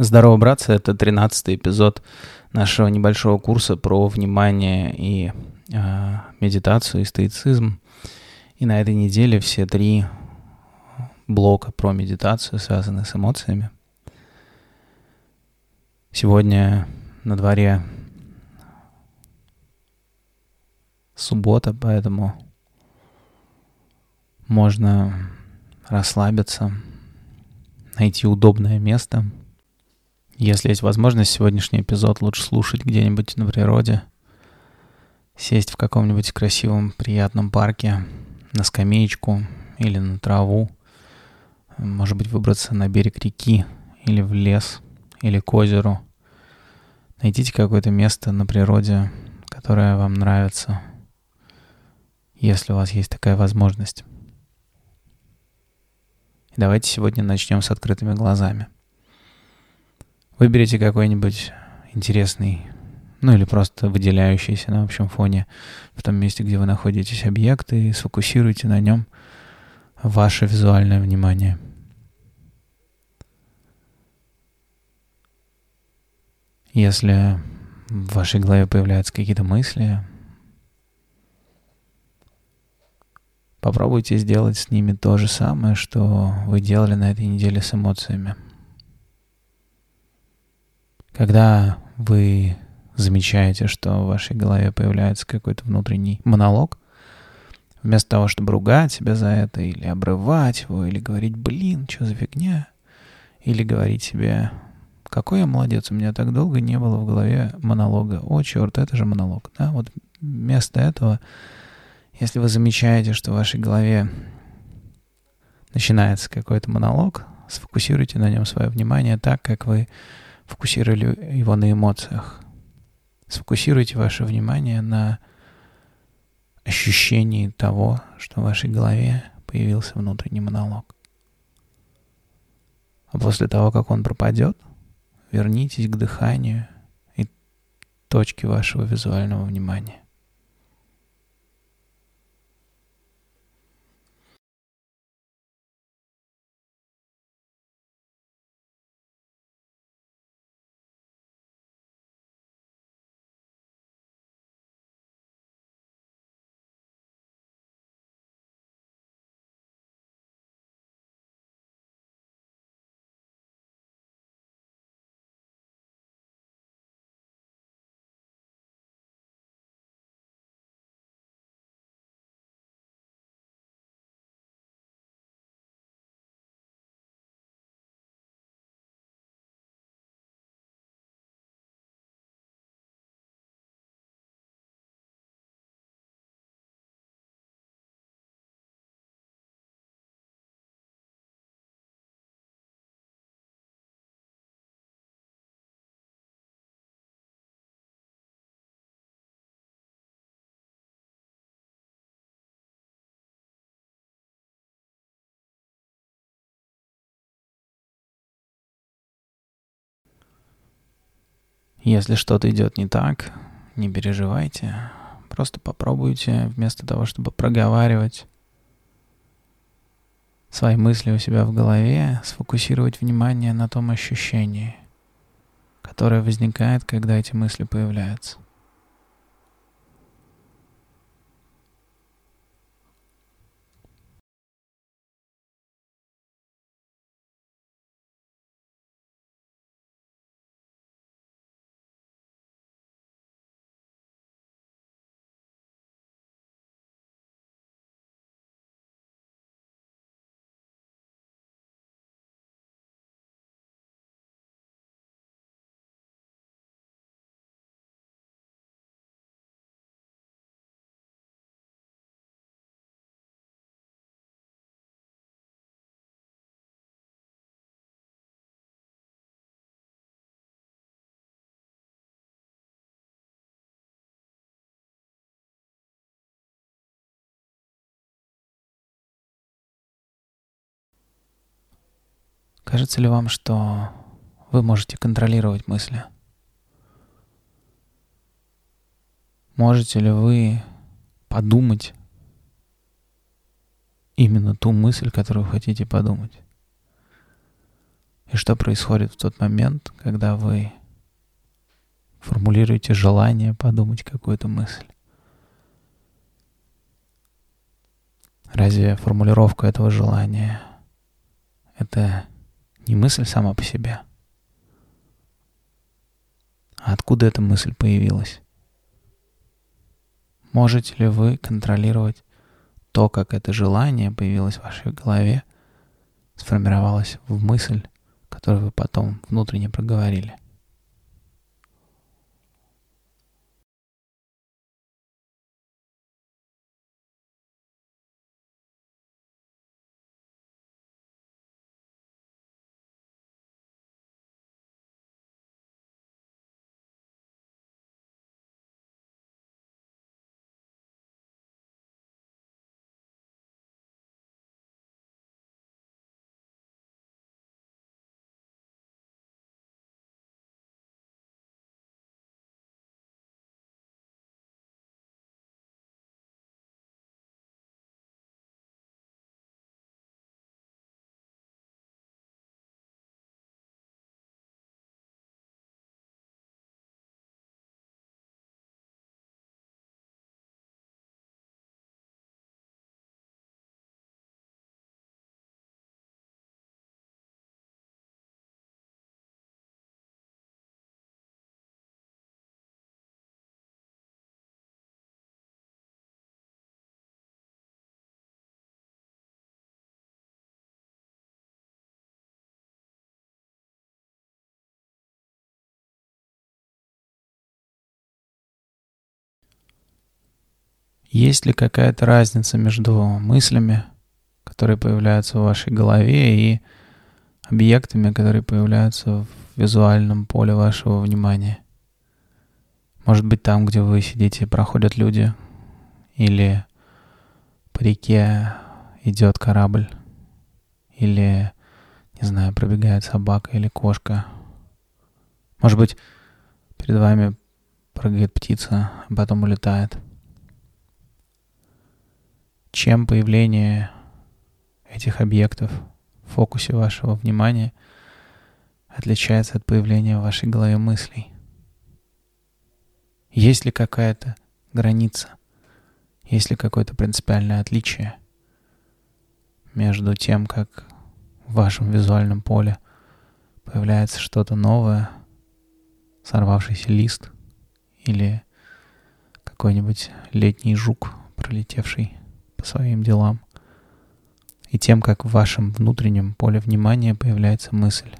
Здорово, братцы, это 13 эпизод нашего небольшого курса про внимание и э, медитацию и стоицизм. И на этой неделе все три блока про медитацию связаны с эмоциями. Сегодня на дворе суббота, поэтому можно расслабиться, найти удобное место — если есть возможность, сегодняшний эпизод лучше слушать где-нибудь на природе, сесть в каком-нибудь красивом, приятном парке, на скамеечку или на траву, может быть, выбраться на берег реки или в лес, или к озеру. Найдите какое-то место на природе, которое вам нравится, если у вас есть такая возможность. Давайте сегодня начнем с открытыми глазами. Выберите какой-нибудь интересный, ну или просто выделяющийся на общем фоне в том месте, где вы находитесь объект, и сфокусируйте на нем ваше визуальное внимание. Если в вашей голове появляются какие-то мысли, попробуйте сделать с ними то же самое, что вы делали на этой неделе с эмоциями – когда вы замечаете, что в вашей голове появляется какой-то внутренний монолог, вместо того, чтобы ругать себя за это, или обрывать его, или говорить, блин, что за фигня, или говорить себе, какой я молодец, у меня так долго не было в голове монолога. О, черт, это же монолог. Да? Вот вместо этого, если вы замечаете, что в вашей голове начинается какой-то монолог, сфокусируйте на нем свое внимание так, как вы фокусировали его на эмоциях. Сфокусируйте ваше внимание на ощущении того, что в вашей голове появился внутренний монолог. А после того, как он пропадет, вернитесь к дыханию и точке вашего визуального внимания. Если что-то идет не так, не переживайте. Просто попробуйте вместо того, чтобы проговаривать свои мысли у себя в голове, сфокусировать внимание на том ощущении, которое возникает, когда эти мысли появляются. Кажется ли вам, что вы можете контролировать мысли? Можете ли вы подумать именно ту мысль, которую вы хотите подумать? И что происходит в тот момент, когда вы формулируете желание подумать какую-то мысль? Разве формулировка этого желания — это не мысль сама по себе? А откуда эта мысль появилась? Можете ли вы контролировать то, как это желание появилось в вашей голове, сформировалось в мысль, которую вы потом внутренне проговорили? Есть ли какая-то разница между мыслями, которые появляются в вашей голове, и объектами, которые появляются в визуальном поле вашего внимания? Может быть, там, где вы сидите, проходят люди, или по реке идет корабль, или, не знаю, пробегает собака или кошка. Может быть, перед вами прыгает птица, а потом улетает — чем появление этих объектов в фокусе вашего внимания отличается от появления в вашей голове мыслей? Есть ли какая-то граница? Есть ли какое-то принципиальное отличие между тем, как в вашем визуальном поле появляется что-то новое, сорвавшийся лист или какой-нибудь летний жук, пролетевший по своим делам, и тем, как в вашем внутреннем поле внимания появляется мысль.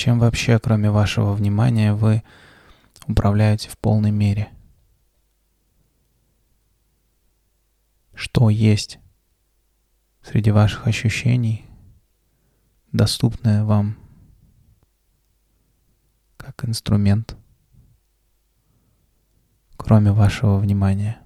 Чем вообще, кроме вашего внимания, вы управляете в полной мере? Что есть среди ваших ощущений, доступное вам как инструмент, кроме вашего внимания?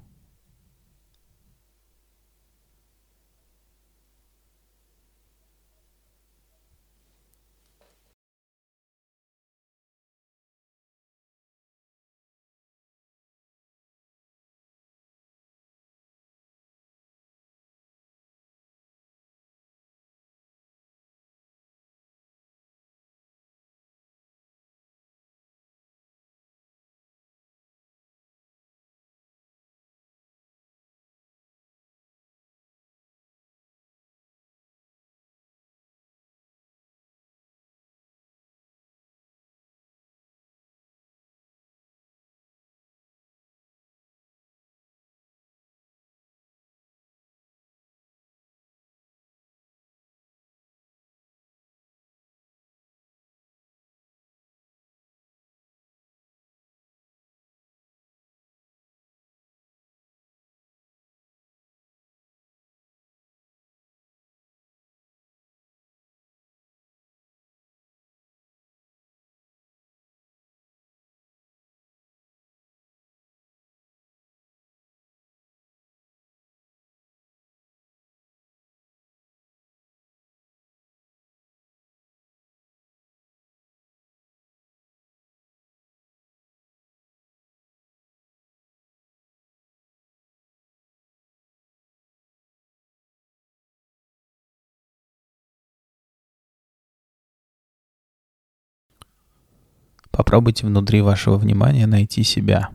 Попробуйте внутри вашего внимания найти себя.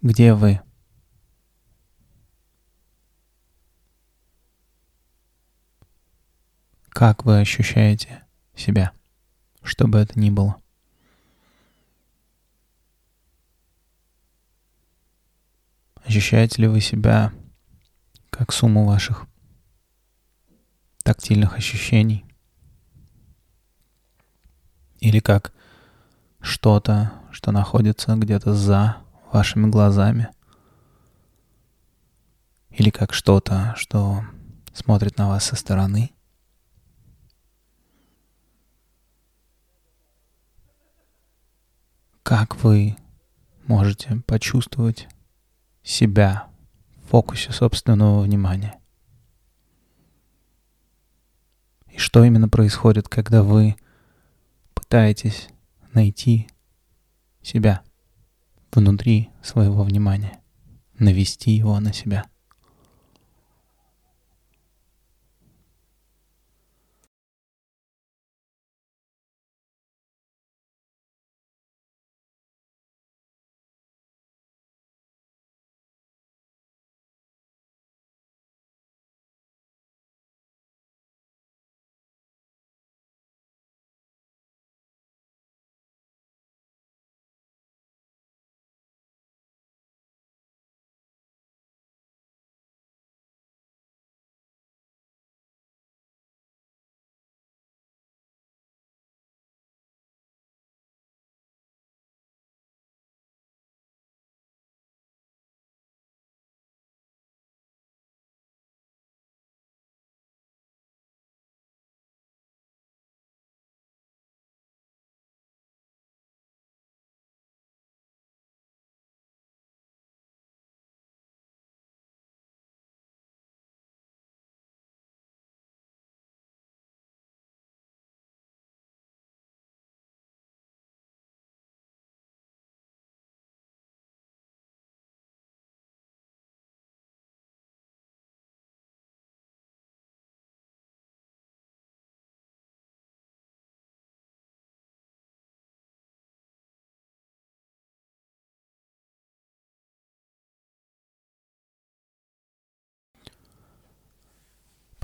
Где вы? Как вы ощущаете себя, что бы это ни было? Ощущаете ли вы себя как сумму ваших тактильных ощущений? Или как что-то, что находится где-то за вашими глазами. Или как что-то, что смотрит на вас со стороны. Как вы можете почувствовать себя в фокусе собственного внимания? И что именно происходит, когда вы пытаетесь найти себя внутри своего внимания, навести его на себя.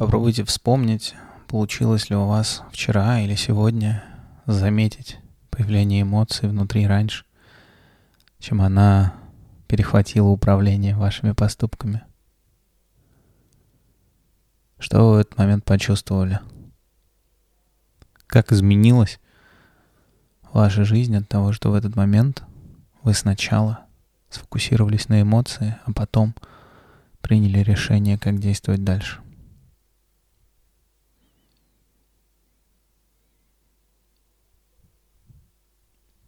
Попробуйте вспомнить, получилось ли у вас вчера или сегодня заметить появление эмоций внутри раньше, чем она перехватила управление вашими поступками. Что вы в этот момент почувствовали? Как изменилась ваша жизнь от того, что в этот момент вы сначала сфокусировались на эмоции, а потом приняли решение, как действовать дальше?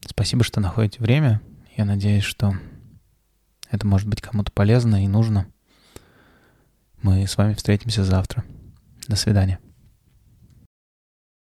Спасибо, что находите время. Я надеюсь, что это может быть кому-то полезно и нужно. Мы с вами встретимся завтра. До свидания.